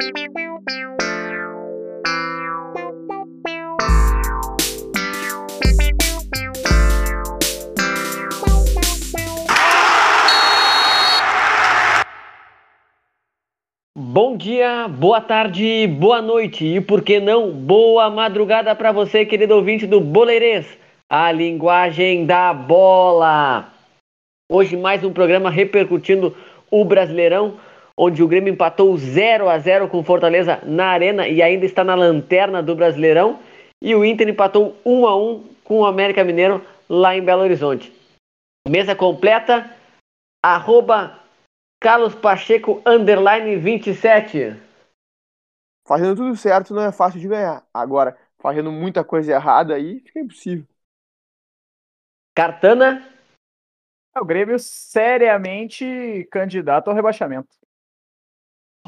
Bom dia, boa tarde, boa noite e por que não, boa madrugada para você, querido ouvinte do Boleirês, a linguagem da bola. Hoje mais um programa repercutindo o Brasileirão, onde o Grêmio empatou 0 a 0 com Fortaleza na Arena e ainda está na lanterna do Brasileirão, e o Inter empatou 1 a 1 com o América Mineiro lá em Belo Horizonte. Mesa completa, arroba Carlos Pacheco, underline 27. Fazendo tudo certo não é fácil de ganhar. Agora, fazendo muita coisa errada aí, fica impossível. Cartana. É o Grêmio seriamente candidato ao rebaixamento.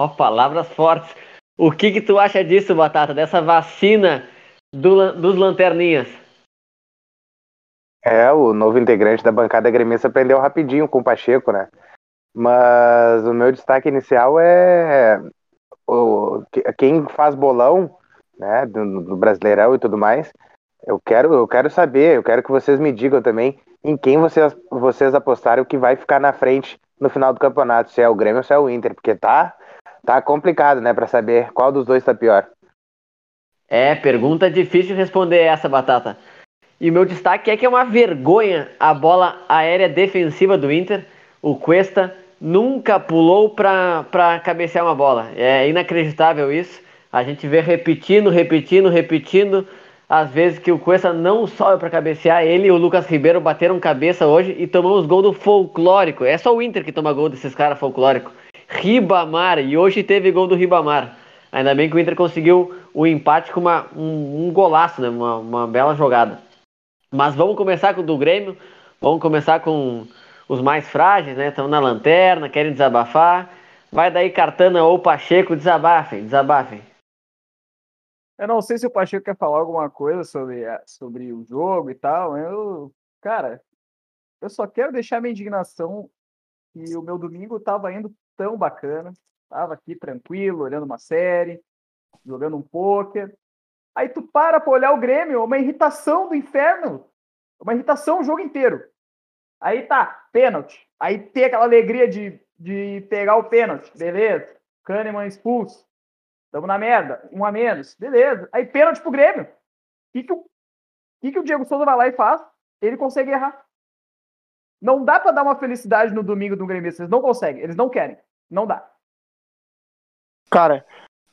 Ó, palavras fortes. O que que tu acha disso, Batata? Dessa vacina do, dos lanterninhas? É, o novo integrante da bancada gremista aprendeu rapidinho com o Pacheco, né? Mas o meu destaque inicial é o, quem faz bolão, né, do, do, Brasileirão e tudo mais. Eu quero, eu quero saber, eu quero que vocês me digam também em quem vocês, vocês apostaram que vai ficar na frente no final do campeonato, se é o Grêmio ou se é o Inter, porque tá, tá complicado, né, para saber qual dos dois tá pior. É, pergunta difícil de responder essa, Batata. E o meu destaque é que é uma vergonha a bola aérea defensiva do Inter. O Cuesta nunca pulou para cabecear uma bola. É inacreditável isso. A gente vê repetindo, repetindo, repetindo. Às vezes que o Cuesta não sobe para cabecear. Ele e o Lucas Ribeiro bateram cabeça hoje e tomamos gol do folclórico. É só o Inter que toma gol desses caras folclóricos. Ribamar. E hoje teve gol do Ribamar. Ainda bem que o Inter conseguiu o empate com uma, um, um golaço, né? uma, uma bela jogada. Mas vamos começar com o do Grêmio. Vamos começar com os mais frágeis, né? Estão na lanterna, querem desabafar. Vai daí Cartana ou Pacheco, desabafem, desabafem. Eu não sei se o Pacheco quer falar alguma coisa sobre, sobre o jogo e tal. Eu, cara, eu só quero deixar minha indignação que o meu domingo estava indo tão bacana. Tava aqui tranquilo, olhando uma série, jogando um pôquer. Aí tu para pra olhar o Grêmio, uma irritação do inferno. Uma irritação o jogo inteiro. Aí tá, pênalti. Aí tem aquela alegria de, de pegar o pênalti. Beleza. Kahneman expulso. Tamo na merda. Um a menos. Beleza. Aí pênalti pro Grêmio. O que, que, o, que, que o Diego Souza vai lá e faz? Ele consegue errar. Não dá para dar uma felicidade no domingo do Grêmio. Eles não conseguem. Eles não querem. Não dá. Cara,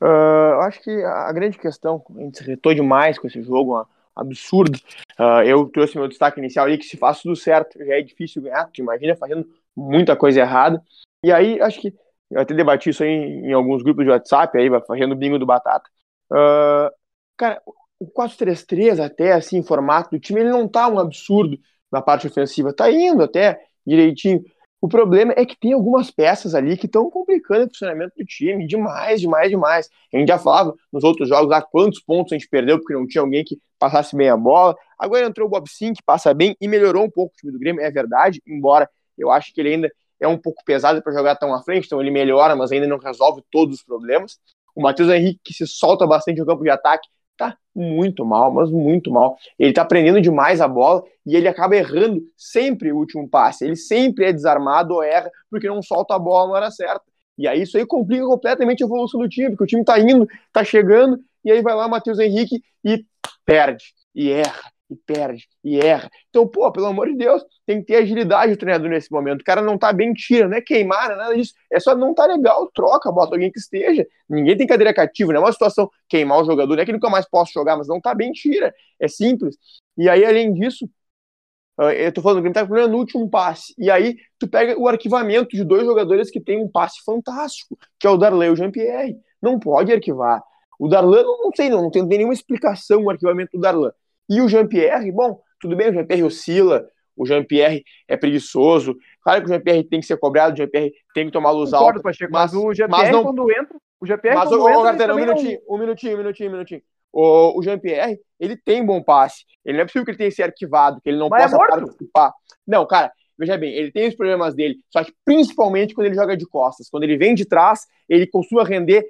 uh, eu acho que a grande questão, a gente se retou demais com esse jogo, uma, absurdo. Uh, eu trouxe meu destaque inicial ali que se faz tudo certo já é difícil ganhar, tu imagina fazendo muita coisa errada. E aí, acho que eu até debati isso aí em, em alguns grupos de WhatsApp, aí, fazendo bingo do Batata. Uh, cara, o 4-3-3 até, assim, formato do time, ele não tá um absurdo na parte ofensiva. Tá indo até direitinho. O problema é que tem algumas peças ali que estão complicando o funcionamento do time demais, demais, demais. A gente já falava nos outros jogos lá quantos pontos a gente perdeu porque não tinha alguém que passasse bem a bola. Agora entrou o Bob Sim, que passa bem e melhorou um pouco o time do Grêmio, é verdade, embora eu acho que ele ainda é um pouco pesado para jogar tão à frente, então ele melhora, mas ainda não resolve todos os problemas. O Matheus Henrique, que se solta bastante no campo de ataque, tá muito mal, mas muito mal. Ele tá prendendo demais a bola e ele acaba errando sempre o último passe. Ele sempre é desarmado ou erra porque não solta a bola na hora certa. E aí isso aí complica completamente a evolução do time, porque o time tá indo, tá chegando, e aí vai lá Matheus Henrique e perde, e erra, e perde, e erra. Então, pô, pelo amor de Deus, tem que ter agilidade o treinador nesse momento. O cara não tá bem, tira, não é queimar, não é nada disso. É só não tá legal, troca, bota alguém que esteja. Ninguém tem cadeira cativa, não é uma situação queimar o jogador, não é que nunca mais posso jogar, mas não tá bem, tira. É simples. E aí, além disso, ah, eu tô falando que ele tá com no último passe. E aí, tu pega o arquivamento de dois jogadores que tem um passe fantástico, que é o Darley e o Jean-Pierre. Não pode arquivar. O Darlan, não, sei, não, não tem nenhuma explicação o arquivamento do Darlan. E o Jean-Pierre, bom, tudo bem, o Jean-Pierre oscila, o Jean-Pierre é preguiçoso. Claro que o Jean-Pierre tem que ser cobrado, o Jean-Pierre tem que tomar luz alta. Pacheco, mas, mas o Jean-Pierre, não... quando entra, o Jean-Pierre mas, quando o, entra, Gartner, um minutinho, não... um minutinho, um minutinho, um minutinho. O, o Jean-Pierre, ele tem bom passe. Ele não é possível que ele tenha que ser arquivado, que ele não mas é possa é participar. Não, cara, veja bem, ele tem os problemas dele, só que principalmente quando ele joga de costas. Quando ele vem de trás, ele costuma render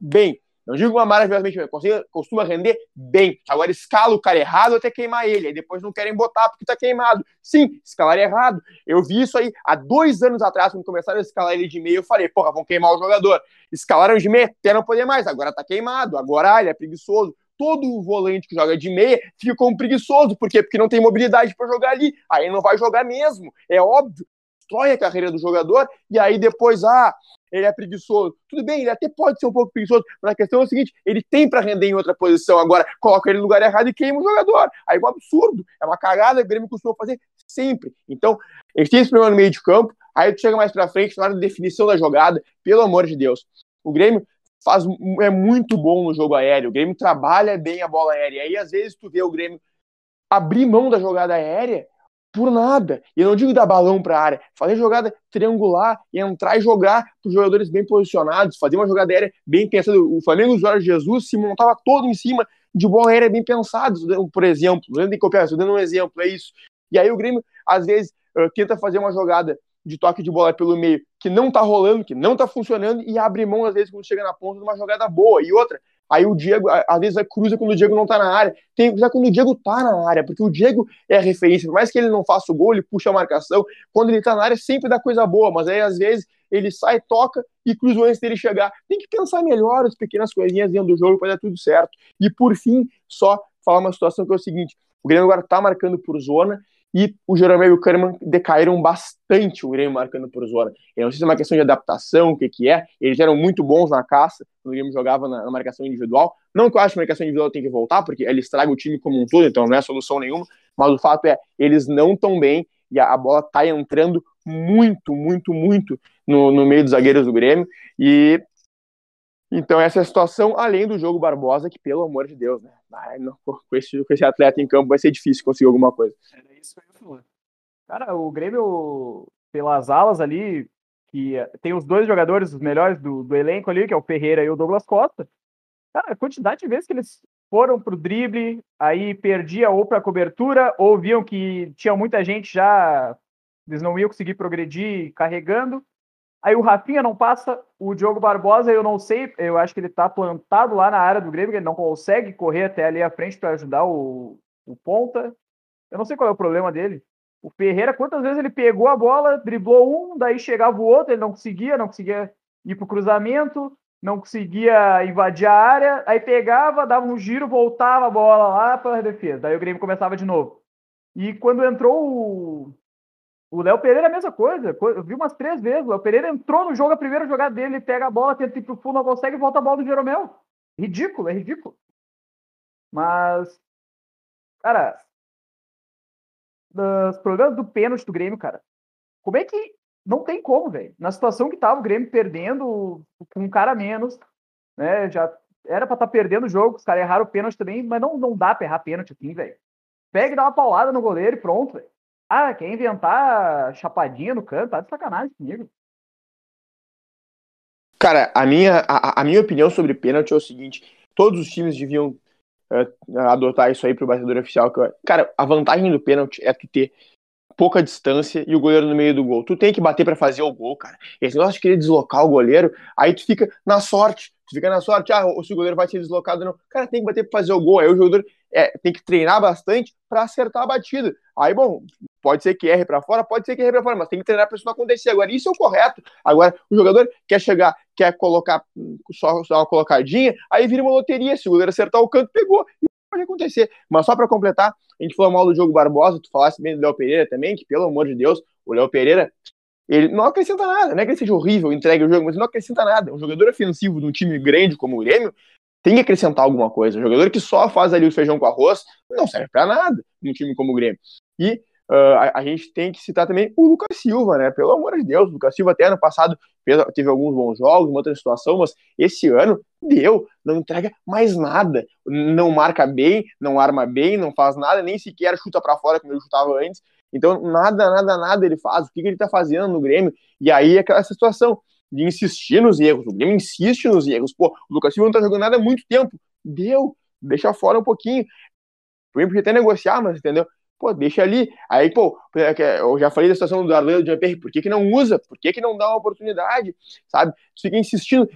bem. Não digo uma maravilhosamente bem, costuma render bem. Agora escala o cara errado até queimar ele. Aí depois não querem botar porque tá queimado. Sim, escalar errado. Eu vi isso aí há dois anos atrás, quando começaram a escalar ele de meio. Eu falei, porra, vão queimar o jogador. Escalaram de meio até não poder mais. Agora tá queimado. Agora ah, ele é preguiçoso todo volante que joga de meia fica como preguiçoso. Por quê? Porque não tem mobilidade para jogar ali. Aí não vai jogar mesmo. É óbvio. Destrói a carreira do jogador e aí depois, ah, ele é preguiçoso. Tudo bem, ele até pode ser um pouco preguiçoso, mas a questão é o seguinte: ele tem para render em outra posição. Agora, coloca ele no lugar errado e queima o jogador. Aí é um absurdo. É uma cagada que o Grêmio costuma fazer sempre. Então, gente tem esse problema no meio de campo, aí tu chega mais para frente, na hora da definição da jogada, pelo amor de Deus. O Grêmio faz, é muito bom no jogo aéreo. O Grêmio trabalha bem a bola aérea. Aí, às vezes, tu vê o Grêmio abrir mão da jogada aérea por nada. E eu não digo dar balão para a área, fazer jogada triangular e entrar e jogar para os jogadores bem posicionados, fazer uma jogada aérea bem pensada. O Flamengo do Jorge Jesus se montava todo em cima de bola aérea bem pensada, por exemplo. Não tem copiar, estou dando um exemplo, é isso. E aí o Grêmio, às vezes, uh, tenta fazer uma jogada de toque de bola pelo meio que não tá rolando, que não tá funcionando, e abre mão, às vezes, quando chega na ponta de uma jogada boa. E outra, Aí o Diego, às vezes, cruza quando o Diego não tá na área. Tem que cruzar quando o Diego tá na área, porque o Diego é referência. Por mais que ele não faça o gol, ele puxa a marcação. Quando ele tá na área, sempre dá coisa boa, mas aí, às vezes, ele sai, toca e cruza antes dele chegar. Tem que pensar melhor as pequenas coisinhas dentro do jogo para dar tudo certo. E, por fim, só falar uma situação que é o seguinte: o Grêmio agora tá marcando por zona e o Jeromel e o Kahneman decaíram bastante o Grêmio marcando por zona. Eu não sei se é uma questão de adaptação, o que que é, eles eram muito bons na caça, quando o Grêmio jogava na, na marcação individual, não que eu acho que a marcação individual tem que voltar, porque ele estraga o time como um todo, então não é solução nenhuma, mas o fato é, eles não estão bem, e a, a bola tá entrando muito, muito, muito no, no meio dos zagueiros do Grêmio, e então, essa é a situação, além do jogo Barbosa, que, pelo amor de Deus, né? Ai, não, com, esse, com esse atleta em campo vai ser difícil conseguir alguma coisa. Era isso que eu ia falar. Cara, o Grêmio, pelas alas ali, que tem os dois jogadores, os melhores do, do elenco ali, que é o Ferreira e o Douglas Costa. Cara, a quantidade de vezes que eles foram pro drible, aí perdia ou pra cobertura, ou viam que tinha muita gente já, eles não iam conseguir progredir carregando. Aí o Rafinha não passa, o Diogo Barbosa, eu não sei, eu acho que ele tá plantado lá na área do Grêmio, ele não consegue correr até ali à frente para ajudar o, o ponta. Eu não sei qual é o problema dele. O Ferreira, quantas vezes ele pegou a bola, driblou um, daí chegava o outro, ele não conseguia, não conseguia ir pro cruzamento, não conseguia invadir a área, aí pegava, dava um giro, voltava a bola lá para a defesa. Daí o Grêmio começava de novo. E quando entrou o, o Léo Pereira é a mesma coisa. Eu vi umas três vezes. O Léo Pereira entrou no jogo, a primeira jogada dele, ele pega a bola, tenta ir pro fundo, não consegue volta a bola do Jeromel. Ridículo, é ridículo. Mas, cara, os problemas do pênalti do Grêmio, cara. Como é que. Não tem como, velho. Na situação que tava o Grêmio perdendo com um cara menos, né? Já era pra estar tá perdendo o jogo, os caras erraram o pênalti também, mas não, não dá pra errar pênalti assim, velho. Pega e dá uma paulada no goleiro e pronto, velho. Ah, quer inventar chapadinha no canto? Tá de sacanagem comigo. Cara, a minha, a, a minha opinião sobre pênalti é o seguinte: todos os times deviam uh, adotar isso aí pro batedor oficial. Que, cara, a vantagem do pênalti é tu ter pouca distância e o goleiro no meio do gol. Tu tem que bater para fazer o gol, cara. Esse negócio de querer deslocar o goleiro, aí tu fica na sorte. Tu fica na sorte, ah, se o goleiro vai ser deslocado não. Cara, tem que bater para fazer o gol. Aí o jogador é, tem que treinar bastante para acertar a batida. Aí, bom, pode ser que erre para fora, pode ser que erre para fora, mas tem que treinar para isso não acontecer. Agora, isso é o correto. Agora, o jogador quer chegar, quer colocar só, só uma colocadinha, aí vira uma loteria. Se o goleiro acertar o canto, pegou. Pode acontecer. Mas só para completar, a gente falou mal do jogo Barbosa, tu falasse bem do Léo Pereira também, que pelo amor de Deus, o Léo Pereira ele não acrescenta nada, não é que ele seja horrível, entregue o jogo, mas não acrescenta nada. Um jogador ofensivo de um time grande como o Grêmio tem que acrescentar alguma coisa. Um jogador que só faz ali o feijão com arroz não serve para nada num time como o Grêmio. E uh, a, a, gente tem que citar também o Lucas Silva, né? Pelo amor de Deus, o Lucas Silva até ano passado teve alguns bons jogos, uma outra situação, mas esse ano deu, não entrega mais nada. Não marca bem, não arma bem, não faz nada, nem sequer chuta para fora como ele chutava antes. Então, nada, nada, nada ele faz. O que, que ele tá fazendo no Grêmio? E aí, é aquela situação de insistir nos erros. O Grêmio insiste nos erros. Pô, o Lucas Silva não tá jogando nada há muito tempo. Deu, deixa fora um pouquinho. O Grêmio podia até negociar, mas entendeu? Pô, deixa ali. Aí, pô, é eu já falei da situação do Arlando Jean-Pierre, por que, que não usa? Por que, que não dá uma oportunidade? Sabe? Tu fica insistindo,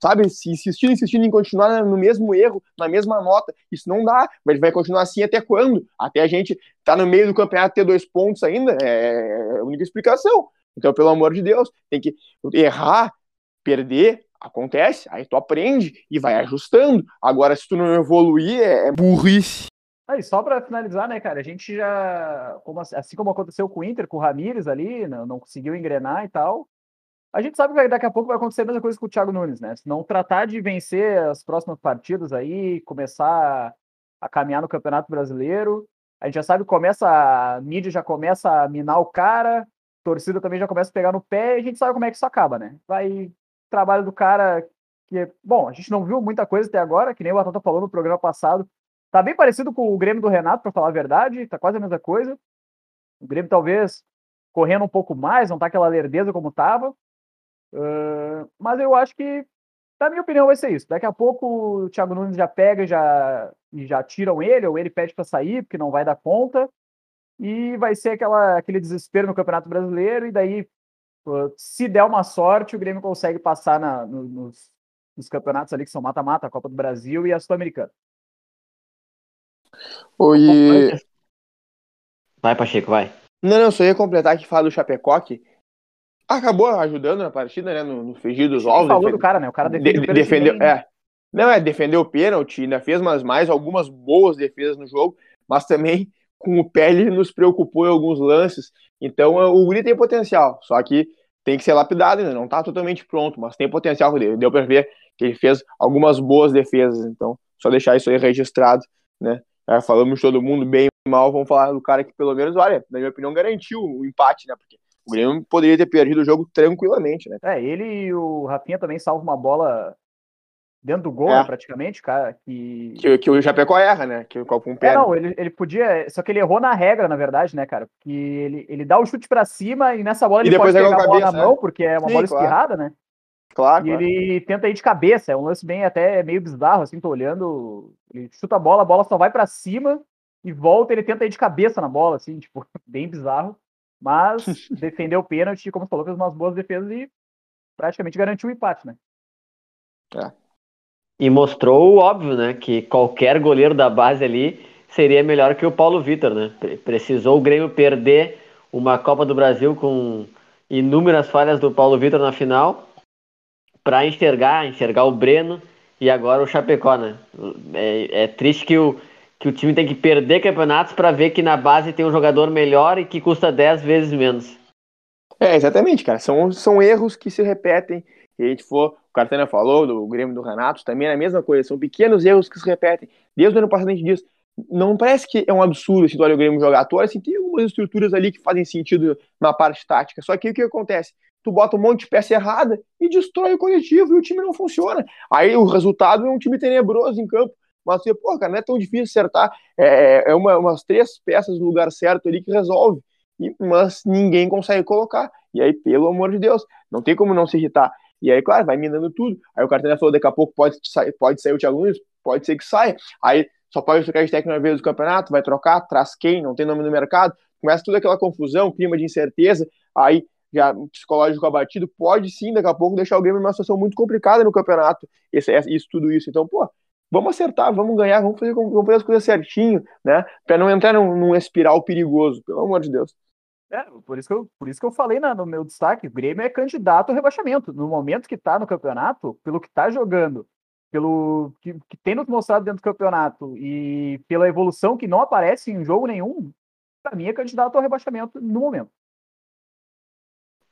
sabe? Insistindo, insistindo em continuar no mesmo erro, na mesma nota. Isso não dá, mas vai continuar assim até quando? Até a gente tá no meio do campeonato ter dois pontos ainda? É a única explicação. Então, pelo amor de Deus, tem que errar, perder, acontece, aí tu aprende e vai ajustando. Agora, se tu não evoluir, é, é burrice. Aí, só para finalizar, né, cara, a gente já, como, assim como aconteceu com o Inter, com o Ramires ali, não, não conseguiu engrenar e tal, a gente sabe que daqui a pouco vai acontecer a mesma coisa com o Thiago Nunes, né? Se não tratar de vencer as próximas partidas aí, começar a caminhar no Campeonato Brasileiro, a gente já sabe que começa, a mídia já começa a minar o cara, a torcida também já começa a pegar no pé, e a gente sabe como é que isso acaba, né? Vai trabalho do cara que, bom, a gente não viu muita coisa até agora, que nem o Batata falou no programa passado, Tá bem parecido com o Grêmio do Renato, para falar a verdade, tá quase a mesma coisa. O Grêmio talvez correndo um pouco mais, não tá aquela lerdeza como tava. Uh, mas eu acho que, na minha opinião, vai ser isso. Daqui a pouco o Thiago Nunes já pega já, e já tiram ele, ou ele pede para sair, porque não vai dar conta. E vai ser aquela, aquele desespero no Campeonato Brasileiro, e daí, se der uma sorte, o Grêmio consegue passar na, no, nos, nos campeonatos ali que são mata-mata, a Copa do Brasil e a Sul-Americana. Oi. Vai, Pacheco, vai. Não, não, só ia completar que fala do Chapecó que acabou ajudando na partida, né? No, no fegir dos ovos. falou do cara, né? O cara defendeu. De, defendeu é. Não, é, defendeu o pênalti, ainda fez mais, mais algumas boas defesas no jogo, mas também com o pé ele nos preocupou em alguns lances. Então é, o Guri tem potencial, só que tem que ser lapidado ainda, não está totalmente pronto, mas tem potencial. Deu para ver que ele fez algumas boas defesas, então só deixar isso aí registrado, né? É, falamos todo mundo bem e mal, vamos falar do cara que pelo menos, olha, na minha opinião, garantiu o empate, né? Porque o Grêmio poderia ter perdido o jogo tranquilamente, né? É, ele e o Rafinha também salvam uma bola dentro do gol, é. né, praticamente, cara, que... que... Que o Chapecó erra, né? Que com um pé. É, não, ele, ele podia... Só que ele errou na regra, na verdade, né, cara? Porque ele, ele dá o chute pra cima e nessa bola ele pode pegar a bola cabeça, na mão, é. porque é uma Sim, bola espirrada, claro. né? Claro. E claro. ele tenta ir de cabeça, é um lance bem até meio bizarro, assim, tô olhando. Ele chuta a bola, a bola só vai para cima e volta, ele tenta ir de cabeça na bola, assim, tipo, bem bizarro. Mas defendeu o pênalti, como você falou, fez umas boas defesas e praticamente garantiu o empate, né? É. E mostrou o óbvio, né? Que qualquer goleiro da base ali seria melhor que o Paulo Vitor, né? Precisou o Grêmio perder uma Copa do Brasil com inúmeras falhas do Paulo Vitor na final para enxergar, enxergar o Breno e agora o Chapecó, né? É, é triste que o, que o time tem que perder campeonatos para ver que na base tem um jogador melhor e que custa 10 vezes menos. É, exatamente, cara. São, são erros que se repetem. E a gente for, o Cartana falou do Grêmio do Renato, também é a mesma coisa. São pequenos erros que se repetem. Desde o ano passado a gente diz, não parece que é um absurdo se tu olha o Grêmio jogar. Tu olha assim, tem algumas estruturas ali que fazem sentido na parte tática. Só que o que acontece? tu bota um monte de peça errada e destrói o coletivo e o time não funciona. Aí o resultado é um time tenebroso em campo. Mas você, pô, cara, não é tão difícil acertar. É, é uma, umas três peças no lugar certo ali que resolve. E, mas ninguém consegue colocar. E aí, pelo amor de Deus, não tem como não se irritar. E aí, claro, vai minando tudo. Aí o Cartena falou, daqui a pouco pode sair, pode sair o Thiago Nunes, pode ser que saia. Aí só pode trocar de técnico na vez do campeonato, vai trocar, traz quem, não tem nome no mercado. Começa toda aquela confusão, clima de incerteza. Aí já psicológico abatido, pode sim, daqui a pouco, deixar o Grêmio numa situação muito complicada no campeonato. Isso, tudo isso. Então, pô, vamos acertar, vamos ganhar, vamos fazer, vamos fazer as coisas certinho, né? Pra não entrar num, num espiral perigoso, pelo amor de Deus. É, por isso que eu, por isso que eu falei na, no meu destaque, o Grêmio é candidato ao rebaixamento. No momento que tá no campeonato, pelo que tá jogando, pelo que, que tem nos mostrado dentro do campeonato e pela evolução que não aparece em jogo nenhum, para mim é candidato ao rebaixamento no momento.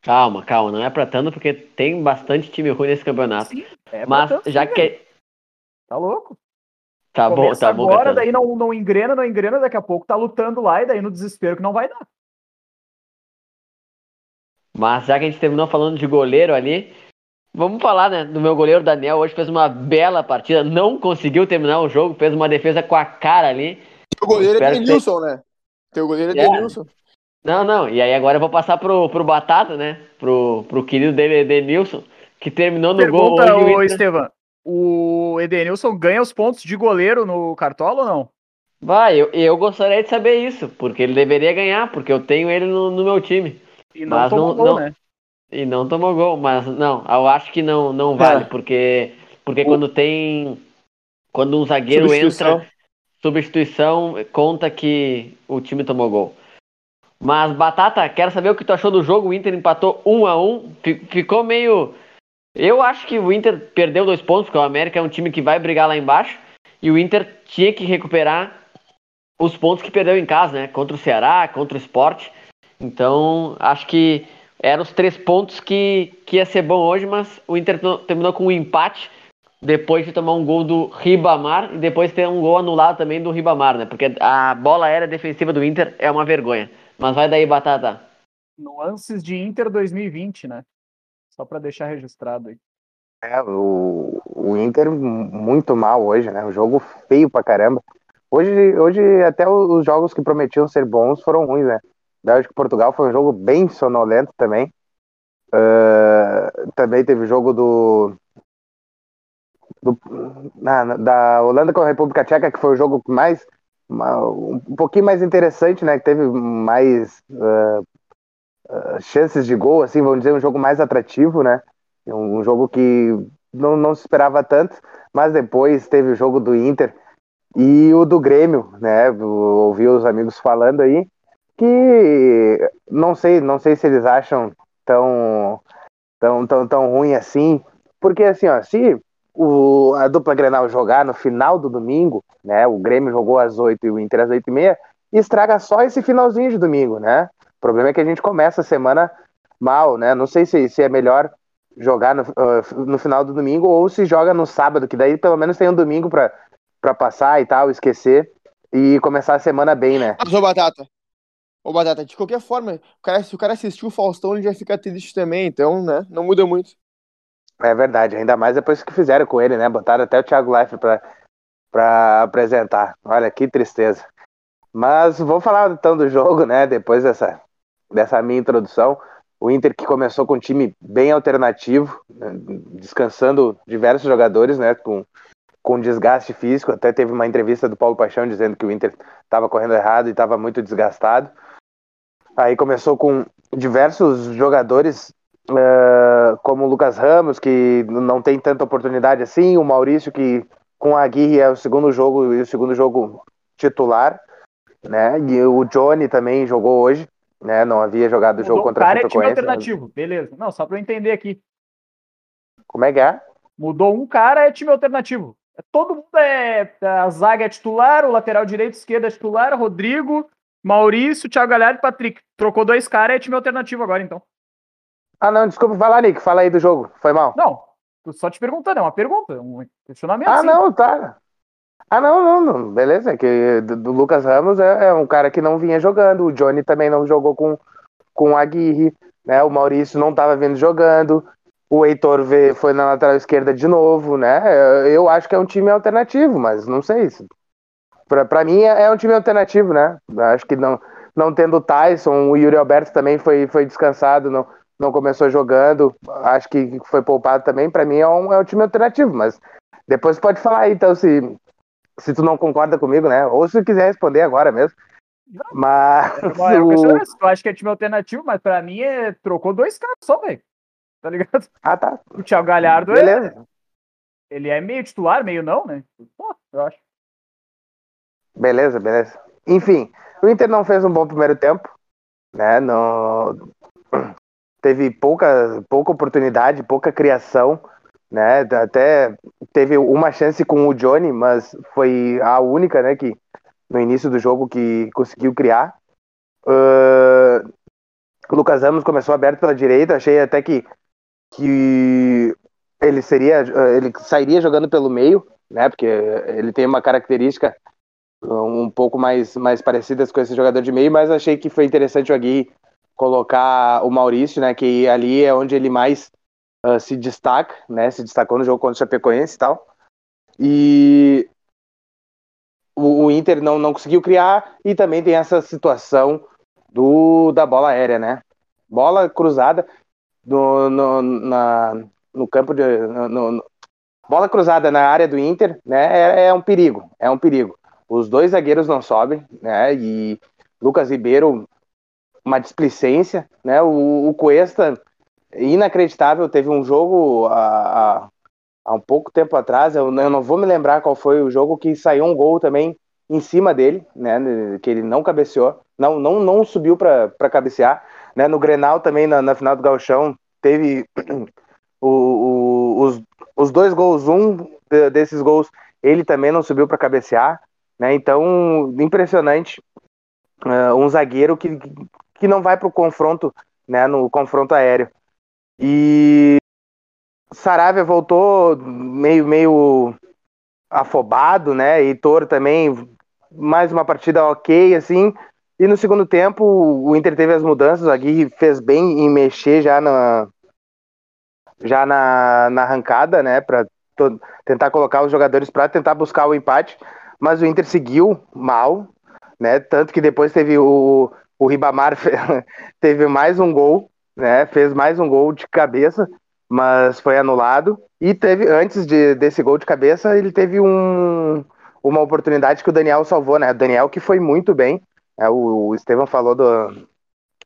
Calma, calma, não é pra tanto porque tem bastante time ruim nesse campeonato. Sim, é Mas tanto, já sim, que. Tá louco? Tá Começa bom, tá bom. Agora, daí não, não engrena, não engrena, daqui a pouco tá lutando lá e daí no desespero que não vai dar. Mas já que a gente terminou falando de goleiro ali, vamos falar, né, do meu goleiro Daniel. Hoje fez uma bela partida, não conseguiu terminar o jogo, fez uma defesa com a cara ali. O goleiro é Denilson, ter... né? Teu goleiro é, é. Denilson. Não, não. E aí agora eu vou passar pro, pro Batata, né? Pro, pro querido dele, Edenilson, que terminou no Pergunta, gol. Ô, Estevam, o Edenilson ganha os pontos de goleiro no Cartola ou não? Vai, eu, eu gostaria de saber isso, porque ele deveria ganhar, porque eu tenho ele no, no meu time. E não Mas tomou não- gol, não- né? E não tomou gol, mas não, eu acho que não, não vale, É. porque, porque O- quando tem. Quando um zagueiro Substituição. entra, substituição, conta que o time tomou gol. Mas, Batata, quero saber o que tu achou do jogo. O Inter empatou 1 a 1 Fi- Ficou meio. Eu acho que o Inter perdeu dois pontos, porque o América é um time que vai brigar lá embaixo. E o Inter tinha que recuperar os pontos que perdeu em casa, né? Contra o Ceará, contra o Sport. Então, acho que eram os três pontos que, que ia ser bom hoje, mas o Inter terminou com um empate depois de tomar um gol do Ribamar e depois ter um gol anulado também do Ribamar, né? Porque a bola aérea defensiva do Inter é uma vergonha. Mas vai daí, Batata. Nuances de Inter 2020, né? Só pra deixar registrado aí. É, o, o Inter muito mal hoje, né? O jogo feio pra caramba. Hoje, hoje até os jogos que prometiam ser bons foram ruins, né? Bélgica e Portugal foi um jogo bem sonolento também. Ah, também teve o jogo do, do- na- da Holanda com a República Tcheca, que foi o jogo mais uma- um pouquinho mais interessante, né? Que teve mais ah, ah, chances de gol, assim, vamos dizer, um jogo mais atrativo, né? Um, um jogo que não, não se esperava tanto, mas depois teve o jogo do Inter e o do Grêmio, né? Ouvi os amigos falando aí que não sei, não sei se eles acham tão tão tão, tão ruim assim, porque assim, ó, se o, a dupla Grenal jogar no final do domingo, né? O Grêmio jogou às 8 e o Inter às 8 e meia, estraga só esse finalzinho de domingo, né? O problema é que a gente começa a semana mal, né? Não sei se, se é melhor jogar no, ah, no final do domingo ou se joga no sábado, que daí pelo menos tem um domingo pra passar e tal, esquecer e começar a semana bem, né? Mas, Batata. Ô Batata, de qualquer forma, o cara, se o cara assistiu o Faustão, ele já fica triste também, então, né? Não muda muito. É verdade, ainda mais depois que fizeram com ele, né? Botaram até o Thiago Leifert pra, pra apresentar. Olha que tristeza. Mas vamos falar então do jogo, né? Depois dessa, dessa minha introdução. O Inter que começou com um time bem alternativo, né, descansando diversos jogadores, né? Com, com desgaste físico. Até teve uma entrevista do Paulo Paixão dizendo que o Inter estava correndo errado e estava muito desgastado. Aí começou com diversos jogadores Uh, como o Lucas Ramos, que não tem tanta oportunidade assim, o Maurício, que com a Aguirre é o segundo jogo e o segundo jogo titular, né? E o Johnny também jogou hoje, né? Não havia jogado o jogo contra a cara é time Chapecoense. mas- alternativo, beleza. Não, só pra eu entender aqui. Como é que é? Mudou um cara, é time alternativo. É, Todo mundo é. A zaga é titular, o lateral direito, esquerda é titular, Rodrigo, Maurício, Thiago Galhardo e Patrick. Trocou dois caras, é time alternativo agora, então. Ah, não, desculpa, vai lá, Nick, fala aí do jogo, foi mal. Não, tô só te perguntando, é uma pergunta, um questionamento. Ah, não, tá. Ah, não, não, não. Beleza, é que do, Lucas Ramos é, é um cara que não vinha jogando. O Johnny também não jogou com, com o Aguirre, né? O Maurício não estava vindo jogando. O Heitor foi na lateral esquerda de novo, né? Eu- Eu acho que é um time alternativo, mas não sei. Pra mim é, é um time alternativo, né? Acho que não, não tendo o Tyson, o Yuri Alberto também foi, foi descansado, não, não começou jogando. Acho que foi poupado também. Pra mim é um, é um time alternativo, mas depois pode falar aí, então, se, se tu não concorda comigo, né? Ou se quiser responder agora mesmo. Mas uma- era um o- questionamento. Eu acho que é time alternativo, mas pra mim é. Trocou dois caras só, velho. Tá ligado? Ah, tá. O Thiago Galhardo é. Beleza. Ele é meio titular, meio não, né? Pô, eu acho. Beleza, beleza. Enfim, o Inter não fez um bom primeiro tempo, né? Não teve pouca, pouca oportunidade, pouca criação, né? Até teve uma chance com o Johnny, mas foi a única, né? Que no início do jogo que conseguiu criar. O Lucas Ramos começou aberto pela direita, achei até que que ele seria, ele sairia jogando pelo meio, né? Porque ele tem uma característica um pouco mais, mais parecidas com esse jogador de meio, mas achei que foi interessante o Aguirre colocar o Maurício, né, que ali é onde ele mais ah, se destaca, né, se destacou no jogo contra o Chapecoense e tal. E o, o Inter não, não conseguiu criar e também tem essa situação do da bola aérea, né? Bola cruzada no, na, no campo de no- no- bola cruzada na área do Inter, né? É, é um perigo, é um perigo. Os dois zagueiros não sobem, né? E Lucas Ribeiro, uma displicência, né? O, o Cuesta, inacreditável, teve um jogo há, há um pouco tempo atrás, eu, eu não vou me lembrar qual foi o jogo, que saiu um gol também em cima dele, né? Que ele não cabeceou, não, não, não subiu para cabecear. Né, no Grenal também, na, na final do Galchão, teve o, o, os, os dois gols, um desses gols, ele também não subiu para cabecear. Né, então, impressionante. Uh, um zagueiro que, que não vai para o confronto, né, no confronto aéreo. E Saravia voltou meio, meio afobado, né? Heitor também, mais uma partida ok, assim, e no segundo tempo, o Inter teve as mudanças, o Aguirre fez bem em mexer já na, já na, na arrancada, né, para tentar colocar os jogadores para tentar buscar o empate, mas o Inter seguiu mal, né, tanto que depois teve o, o Ribamar teve mais um gol, né, fez mais um gol de cabeça, mas foi anulado, e teve, antes de, desse gol de cabeça, ele teve um, uma oportunidade que o Daniel salvou, né, o Daniel que foi muito bem, é, o, o Estevam falou do,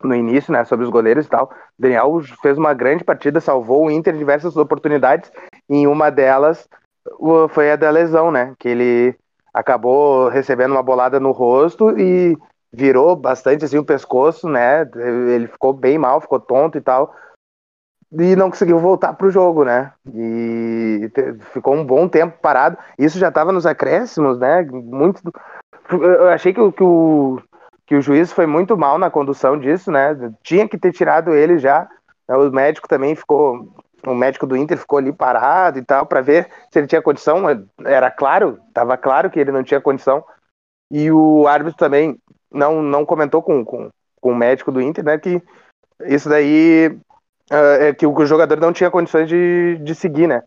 no início, né, sobre os goleiros e tal. O Daniel fez uma grande partida, salvou o Inter diversas oportunidades. E em uma delas foi a da lesão, né? Que ele acabou recebendo uma bolada no rosto e virou bastante assim o pescoço, né? Ele ficou bem mal, ficou tonto e tal. E não conseguiu voltar para o jogo, né? E ficou um bom tempo parado. Isso já estava nos acréscimos, né? Muito. Eu achei que, que o que o juiz foi muito mal na condução disso, né? Tinha que ter tirado ele já. O médico também ficou, o médico do Inter ficou ali parado e tal para ver se ele tinha condição. Era claro, estava claro que ele não tinha condição. E o árbitro também não, não comentou com, com, com o médico do Inter, né? Que isso daí uh, é que o jogador não tinha condições de, de seguir, né?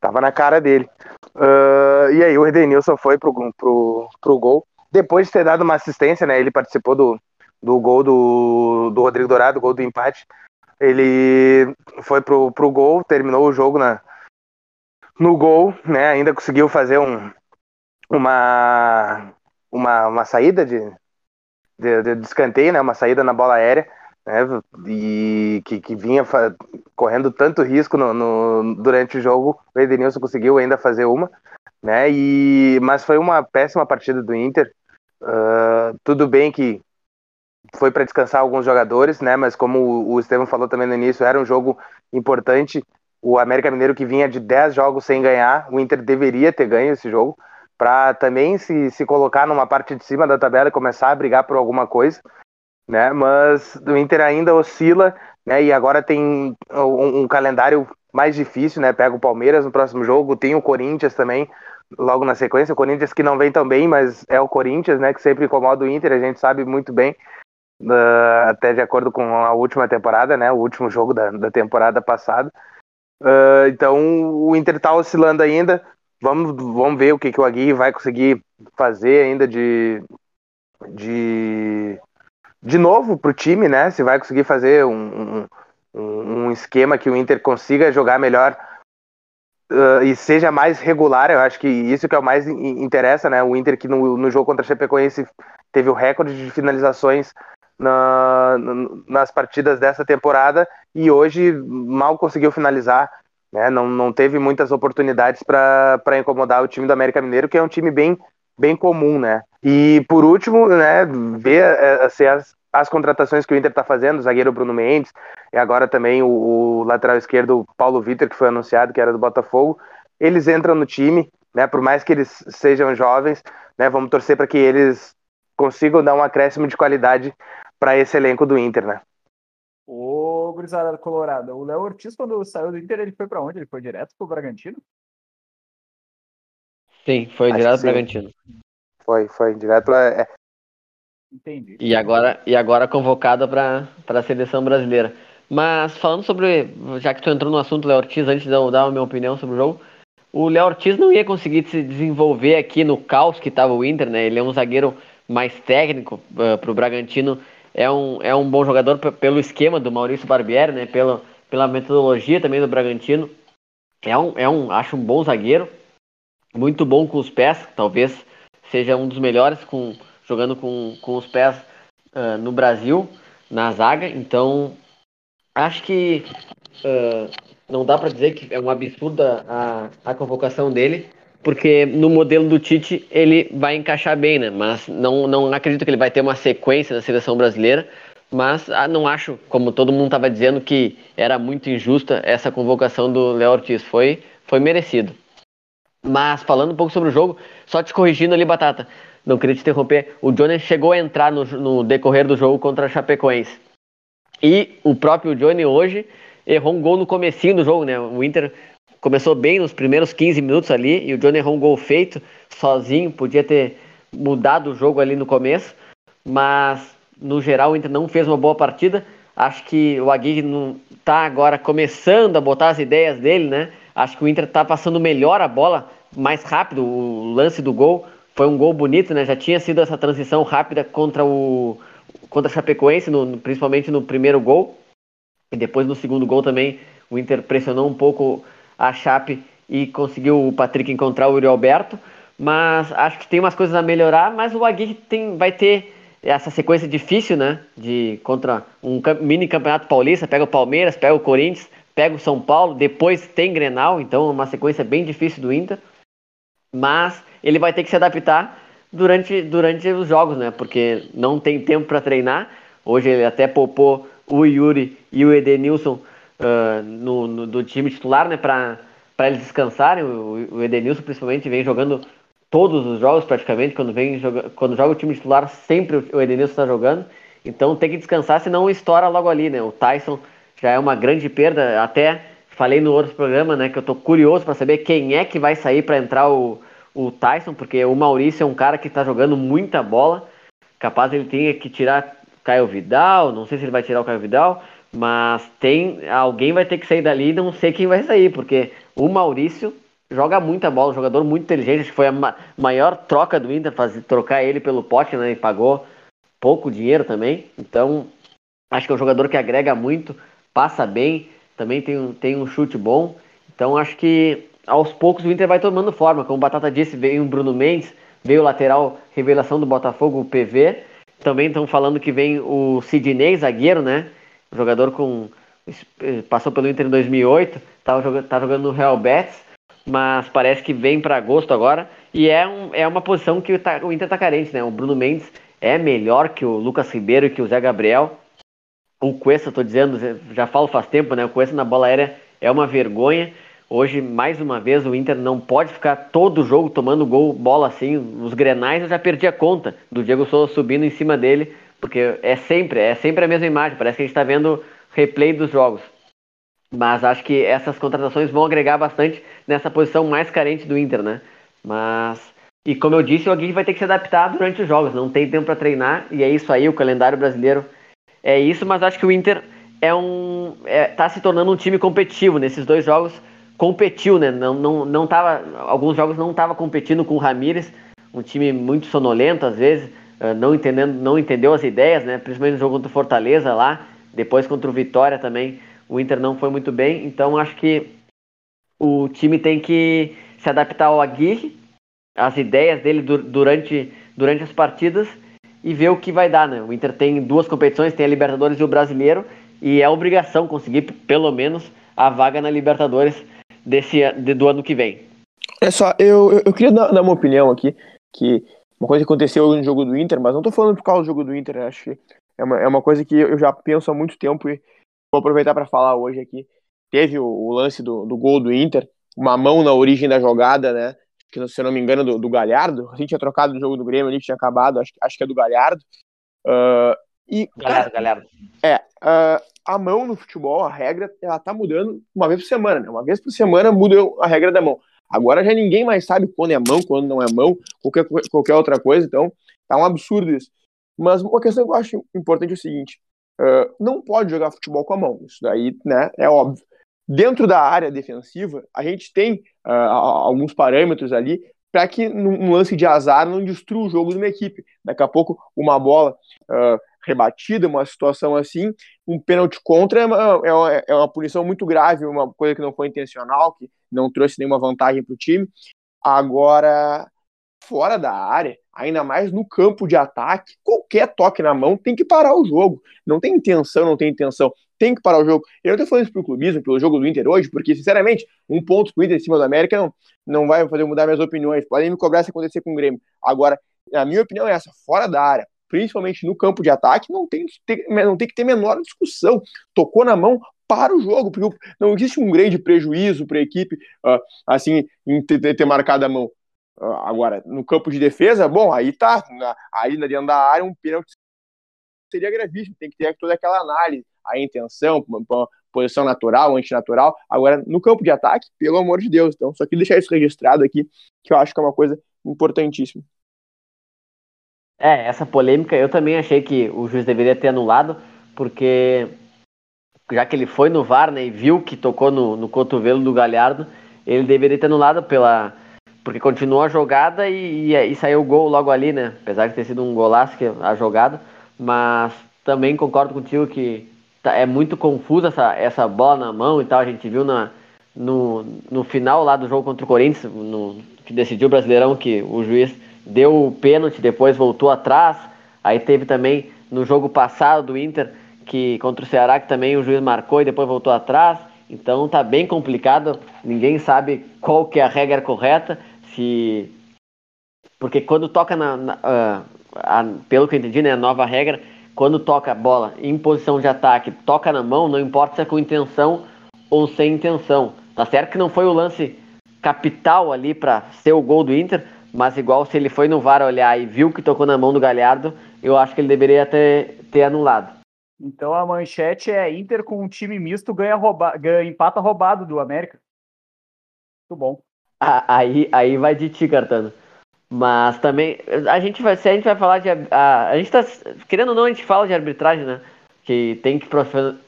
Tava na cara dele. Uh, e aí o Edenilson foi pro, pro, pro gol depois de ter dado uma assistência, né? Ele participou do, do gol do, do Rodrigo Dourado, gol do empate. Ele foi pro, pro gol, terminou o jogo na, no gol, né? Ainda conseguiu fazer um, uma, uma, uma saída de, de, de, de escanteio, né? Uma saída na bola aérea, né? E que, que vinha correndo tanto risco no, no, durante o jogo, o Edenilson conseguiu ainda fazer uma, né? E, mas foi uma péssima partida do Inter. Uh, tudo bem que foi para descansar alguns jogadores, né? Mas como o Estevam falou também no início, era um jogo importante. O América Mineiro que vinha de 10 jogos sem ganhar, o Inter deveria ter ganho esse jogo para também se, se colocar numa parte de cima da tabela e começar a brigar por alguma coisa, né? Mas o Inter ainda oscila, né? E agora tem um, um calendário mais difícil, né? Pega o Palmeiras no próximo jogo, tem o Corinthians também logo na sequência. O Corinthians que não vem tão bem, mas é o Corinthians, né? Que sempre incomoda o Inter, a gente sabe muito bem. Uh, até de acordo com a última temporada, né? O último jogo da, da temporada passada. Uh, então o Inter tá oscilando ainda. Vamos, vamos ver o que, que o Aguirre vai conseguir fazer ainda de, de, de novo pro time, né? Se vai conseguir fazer um, um, um esquema que o Inter consiga jogar melhor uh, e seja mais regular, eu acho que isso que é o mais interessa, né? O Inter que no, no jogo contra a Chapecoense teve o recorde de finalizações na, nas partidas dessa temporada e hoje mal conseguiu finalizar, né? Não, não teve muitas oportunidades para incomodar o time do América Mineiro, que é um time bem, bem comum, né? E por último, né, ver assim, as, as contratações que o Inter está fazendo, o zagueiro Bruno Mendes, e agora também o, o lateral esquerdo Paulo Vitor, que foi anunciado, que era do Botafogo, eles entram no time, né? Por mais que eles sejam jovens, né? Vamos torcer para que eles consigam dar um acréscimo de qualidade para esse elenco do Inter, né? Ô, gurizada colorada, o Léo Ortiz, quando saiu do Inter, ele foi para onde? Ele foi direto pro Bragantino? Sim, foi Acho direto pro Bragantino. Foi, foi direto. É, Entendi. E agora, e agora convocado para a seleção brasileira. Mas falando sobre, já que tu entrou no assunto Léo Ortiz, antes de eu dar a minha opinião sobre o jogo, o Léo Ortiz não ia conseguir se desenvolver aqui no caos que estava o Inter, né? Ele é um zagueiro mais técnico uh, para o Bragantino, é um, é um bom jogador pelo esquema do Maurício Barbieri, né? Pela, pela metodologia também do Bragantino. É um, é um, acho um bom zagueiro, muito bom com os pés, talvez seja um dos melhores com, jogando com, com os pés uh, no Brasil, na zaga. Então, acho que uh, não dá para dizer que é um absurdo a, a convocação dele, porque no modelo do Tite ele vai encaixar bem, né? Mas não, não acredito que ele vai ter uma sequência na seleção brasileira. Mas ah, não acho, como todo mundo estava dizendo, que era muito injusta essa convocação do Léo Ortiz. Foi, foi merecido. Mas falando um pouco sobre o jogo, só te corrigindo ali, Batata, não queria te interromper. O Johnny chegou a entrar no, no decorrer do jogo contra a Chapecoense. E o próprio Johnny hoje errou um gol no comecinho do jogo, né? O Inter começou bem nos primeiros 15 minutos ali e o Johnny errou um gol feito sozinho, podia ter mudado o jogo ali no começo, mas no geral o Inter não fez uma boa partida. Acho que o Aguirre não tá agora começando a botar as ideias dele, né? Acho que o Inter tá passando melhor a bola, mais rápido, o lance do gol foi um gol bonito, né? Já tinha sido essa transição rápida contra o contra a Chapecoense, no, principalmente no primeiro gol. E depois no segundo gol também o Inter pressionou um pouco a Chape e conseguiu o Patrick encontrar o Uri Alberto. Mas acho que tem umas coisas a melhorar, mas o Aguirre tem, vai ter essa sequência difícil, né? De contra um mini campeonato paulista, pega o Palmeiras, pega o Corinthians, pega o São Paulo, depois tem Grenal, então é uma sequência bem difícil do Inter. Mas ele vai ter que se adaptar durante, durante os jogos, né? Porque não tem tempo para treinar. Hoje ele até poupou o Yuri e o Edenilson uh, no, no, do time titular, né? Para eles descansarem. O, o Edenilson, principalmente, vem jogando todos os jogos praticamente. Quando, vem joga, quando joga o time titular, sempre o Edenilson está jogando. Então tem que descansar, senão estoura logo ali, né? O Tyson já é uma grande perda. Até falei no outro programa, né? Que eu tô curioso para saber quem é que vai sair para entrar o, o Tyson, porque o Maurício é um cara que está jogando muita bola. Capaz ele tenha que tirar Caio Vidal, não sei se ele vai tirar o Caio Vidal, mas tem alguém vai ter que sair dali, não sei quem vai sair, porque o Maurício joga muita bola, um jogador muito inteligente, foi a ma maior troca do Inter, fazer, trocar ele pelo pote, né, e pagou pouco dinheiro também, então acho que é um jogador que agrega muito, passa bem, também tem um, tem um chute bom, então acho que aos poucos o Inter vai tomando forma. Como o Batata disse, veio o Bruno Mendes, veio o lateral revelação do Botafogo, o PV. Também estão falando que vem o Sidney, zagueiro, né? Jogador com. Passou pelo Inter em 2008, estava jogando, tá jogando no Real Betis, mas parece que vem para agosto agora. E é, um, é uma posição que o, o Inter está carente, né? O Bruno Mendes é melhor que o Lucas Ribeiro e que o Zé Gabriel. O Cuesta, estou dizendo, já falo faz tempo, né? O Cuesta na bola aérea é uma vergonha. Hoje, mais uma vez, o Inter não pode ficar todo jogo tomando gol, bola assim. Os grenais eu já perdi a conta do Diego Souza subindo em cima dele, porque é sempre, é sempre a mesma imagem. Parece que a gente está vendo replay dos jogos. Mas acho que essas contratações vão agregar bastante nessa posição mais carente do Inter, né? Mas. E como eu disse, o Aguirre vai ter que se adaptar durante os jogos, não tem tempo para treinar, e é isso aí, o calendário brasileiro é isso, mas acho que o Inter é um. É, tá se tornando um time competitivo nesses dois jogos competiu, né? Não, não, não tava, alguns jogos não estava competindo com o Ramires, um time muito sonolento às vezes, não entendendo, não entendeu as ideias, né? Principalmente no jogo contra o Fortaleza lá, depois contra o Vitória também, o Inter não foi muito bem. Então acho que o time tem que se adaptar ao Aguirre, as ideias dele durante, durante as partidas e ver o que vai dar, né? O Inter tem duas competições, tem a Libertadores e o Brasileiro, e é obrigação conseguir pelo menos a vaga na Libertadores desse, de, do ano que vem. É só, eu, eu, eu queria dar, dar, uma opinião aqui, que uma coisa que aconteceu no jogo do Inter, mas não tô falando por causa do jogo do Inter, acho que é uma, é uma coisa que eu já penso há muito tempo e vou aproveitar para falar hoje aqui. Teve o, o lance do, do, gol do Inter, uma mão na origem da jogada, né? Que, se eu não me engano, do, do Galhardo. A gente tinha trocado o jogo do Grêmio ali, que tinha acabado, acho, acho que é do Galhardo. Uh, e, Galhardo, Galhardo. É, uh, a mão no futebol, a regra, ela tá mudando uma vez por semana, né? Uma vez por semana muda a regra da mão. Agora já ninguém mais sabe quando é mão, quando não é mão, qualquer, qualquer outra coisa, então tá um absurdo isso. Mas uma questão que eu acho importante é o seguinte: uh, não pode jogar futebol com a mão, isso daí né, é óbvio. Dentro da área defensiva, a gente tem uh, alguns parâmetros ali para que num lance de azar não destrua o jogo de uma equipe. Daqui a pouco, uma bola uh, rebatida, uma situação assim, um pênalti contra é uma, é uma, é uma punição muito grave, uma coisa que não foi intencional, que não trouxe nenhuma vantagem para o time. Agora, fora da área, ainda mais no campo de ataque, qualquer toque na mão tem que parar o jogo. Não tem intenção, não tem intenção. Tem que parar o jogo. Eu tô falando isso pro clubismo, pelo jogo do Inter hoje, porque, sinceramente, um ponto pro Inter em cima do América não, não vai fazer mudar minhas opiniões. Podem me cobrar se acontecer com o Grêmio. Agora, a minha opinião é essa, fora da área, principalmente no campo de ataque, não tem, não tem que ter menor discussão. Tocou na mão, para o jogo, porque não existe um grande prejuízo para a equipe, uh, assim, em ter, ter marcado a mão. Uh, agora, no campo de defesa, bom, aí tá, na, aí dentro da área, um pênalti seria gravíssimo, tem que ter toda aquela análise, a intenção, posição natural, antinatural. Agora, no campo de ataque, pelo amor de Deus, então, só que deixar isso registrado aqui, que eu acho que é uma coisa importantíssima. É, essa polêmica eu também achei que o juiz deveria ter anulado, porque já que ele foi no VAR né, e viu que tocou no, no cotovelo do Galhardo, ele deveria ter anulado pela. Porque continuou a jogada e, e, e, saiu o gol logo ali, né? Apesar de ter sido um golaço que, a jogada. Mas também concordo contigo que tá, é muito confusa essa, essa bola na mão e tal. A gente viu na, no, no final lá do jogo contra o Corinthians, no, que decidiu o Brasileirão, que o juiz deu o pênalti, depois voltou atrás. Aí teve também no jogo passado do Inter que contra o Ceará que também o juiz marcou e depois voltou atrás. Então tá bem complicado, ninguém sabe qual que é a regra correta, se porque quando toca na, na uh, a, pelo que eu entendi, né, a nova regra, quando toca a bola em posição de ataque, toca na mão, não importa se é com intenção ou sem intenção. Tá certo que não foi o lance capital ali para ser o gol do Inter, mas igual se ele foi no VAR olhar e viu que tocou na mão do Galhardo, eu acho que ele deveria ter, ter anulado. Então a manchete é Inter com um time misto ganha, rouba, ganha empata roubado do América. Muito bom. aí, aí vai de ti, Cartano. Mas também, a gente vai, se a gente vai falar de. A, a gente tá. Querendo ou não, a gente fala de arbitragem, né? Que tem que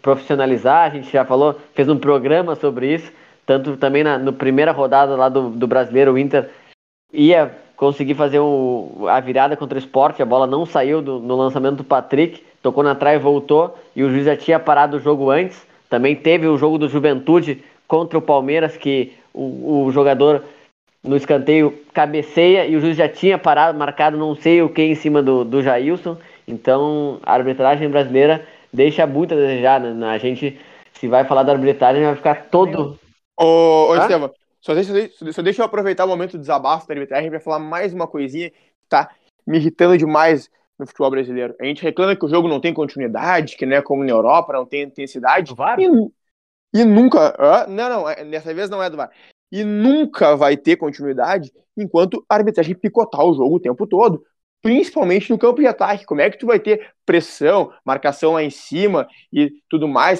profissionalizar, a gente já falou, fez um programa sobre isso. Tanto também na no primeira rodada lá do, do brasileiro, o Inter ia conseguir fazer o, a virada contra o esporte, a bola não saiu do, no lançamento do Patrick tocou na trave, voltou e o juiz já tinha parado o jogo antes. Também teve o jogo do Juventude contra o Palmeiras, que o, o jogador no escanteio cabeceia e o juiz já tinha parado, marcado não sei o que em cima do, do Jailson. Então a arbitragem brasileira deixa muito a desejar. Né? A gente, se vai falar da arbitragem, vai ficar todo. Ô, ô Estevam, só deixa, só deixa eu aproveitar o momento do desabafo da arbitragem para falar mais uma coisinha que tá me irritando demais no futebol brasileiro. A gente reclama que o jogo não tem continuidade, que não é como na Europa, não tem intensidade. VAR? E, e nunca. Uh, não, não, é, dessa vez não é do VAR. E nunca vai ter continuidade enquanto a arbitragem picotar o jogo o tempo todo. Principalmente no campo de ataque. Como é que tu vai ter pressão, marcação lá em cima e tudo mais?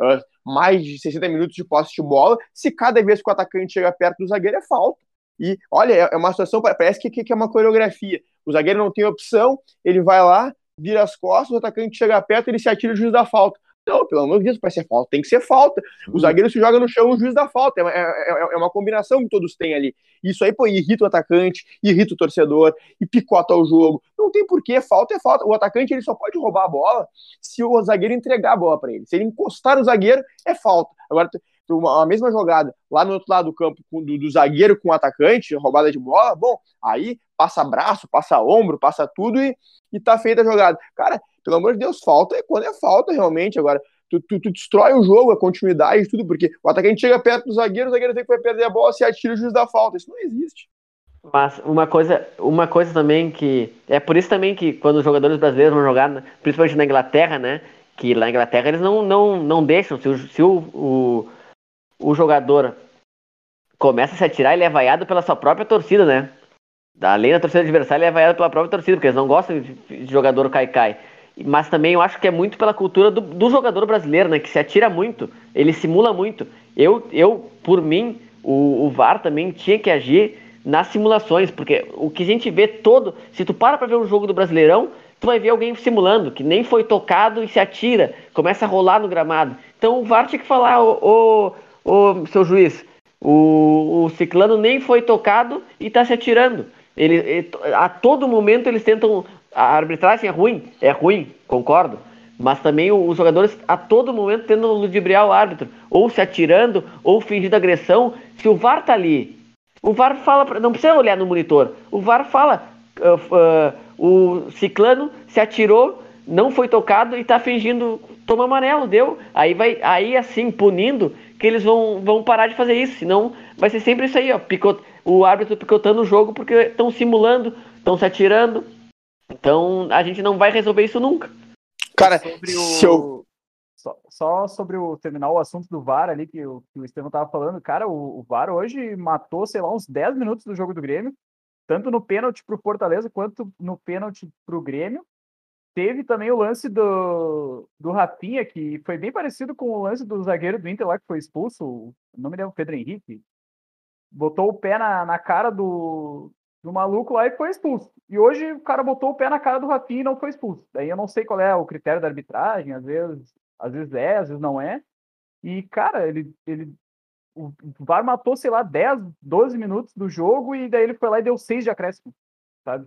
Uh, mais de 60 minutos de posse de bola, se cada vez que o atacante chega perto do zagueiro é falta. E olha, é, é uma situação, parece que, é uma coreografia. O zagueiro não tem opção, ele vai lá, vira as costas, o atacante chega perto, ele se atira o juiz da falta. Não, pelo amor de Deus, para ser falta, tem que ser falta. O uhum. zagueiro se joga no chão, o juiz da falta. É, é, é, é, uma combinação que todos têm ali. Isso aí, pô, irrita o atacante, irrita o torcedor, e picota o jogo. Não tem porquê, falta é falta. O atacante ele só pode roubar a bola se o zagueiro entregar a bola para ele. Se ele encostar no zagueiro, é falta. Agora, uma, a mesma jogada lá no outro lado do campo do, do, zagueiro com o atacante, roubada de bola, bom, aí passa braço, passa ombro, passa tudo e, e tá feita a jogada. Cara, pelo amor de Deus, falta é quando é falta realmente. Agora, tu, tu, tu destrói o jogo, a continuidade, tudo, porque o atacante chega perto do zagueiro, o zagueiro tem que perder a bola, se atira o juiz da falta. Isso não existe. Mas uma coisa, uma coisa também que. É por isso também que quando os jogadores brasileiros vão jogar, principalmente na Inglaterra, né? Que lá na Inglaterra eles não, não, não deixam. Se o, se o, o o jogador começa a se atirar, ele é vaiado pela sua própria torcida, né? Além da torcida adversária, ele é vaiado pela própria torcida, porque eles não gostam de jogador cai-cai. Mas também eu acho que é muito pela cultura do, do, jogador brasileiro, né? Que se atira muito, ele simula muito. Eu, eu por mim, o, o VAR também tinha que agir nas simulações, porque o que a gente vê todo, se tu para pra ver um jogo do Brasileirão, tu vai ver alguém simulando, que nem foi tocado e se atira, começa a rolar no gramado. Então o VAR tinha que falar, ô, ô seu juiz, o, o ciclano nem foi tocado e está se atirando. Ele, ele, a todo momento eles tentam. A arbitragem é ruim, é ruim, concordo. Mas também os jogadores a todo momento tentam ludibriar o árbitro, ou se atirando, ou fingindo agressão. Se o VAR tá ali, o VAR fala, não precisa olhar no monitor, o VAR fala, uh, uh, o ciclano se atirou, não foi tocado e tá fingindo tomar amarelo, deu. Aí vai, aí assim, punindo, que eles vão, vão parar de fazer isso, senão vai ser sempre isso aí, ó, picot, o árbitro picotando o jogo porque estão simulando, estão se atirando. Então a gente não vai resolver isso nunca. Cara, sobre o... eu... só, só sobre o terminar o assunto do VAR ali que o, que o Estevão tava falando, cara, o, o VAR hoje matou, sei lá, uns 10 minutos do jogo do Grêmio, tanto no pênalti pro Fortaleza quanto no pênalti pro Grêmio. Teve também o lance do, do Rafinha, que foi bem parecido com o lance do zagueiro do Inter lá que foi expulso, o nome dele é Pedro Henrique. Botou o pé na, na cara do, do maluco lá e foi expulso. E hoje o cara botou o pé na cara do Rafinha e não foi expulso. Daí eu não sei qual é o critério da arbitragem, às vezes, às vezes é, às vezes não é. E, cara, ele, ele o VAR matou, sei lá, 10, 12 minutos do jogo e daí ele foi lá e deu 6 de acréscimo, sabe?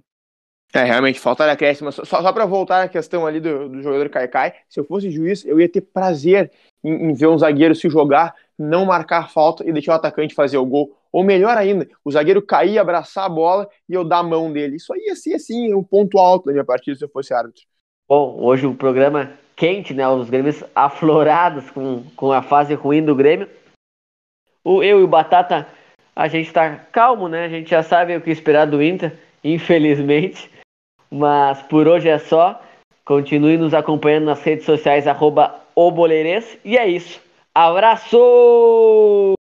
É, realmente, falta de acréscimo. Só, só para voltar à questão ali do, do jogador Caicai, se eu fosse juiz, eu ia ter prazer em, em, ver um zagueiro se jogar, não marcar falta e deixar o atacante fazer o gol. Ou melhor ainda, o zagueiro cair, abraçar a bola e eu dar a mão dele. Isso aí ser, assim, um ponto alto da minha partida se eu fosse árbitro. Bom, hoje o programa quente, né? Os Grêmios aflorados com, com a fase ruim do Grêmio. O, eu e o Batata, a gente tá calmo, né? A gente já sabe o que esperar do Inter, infelizmente. Mas por hoje é só. Continue nos acompanhando nas redes sociais, arroba E é isso. Abrazo.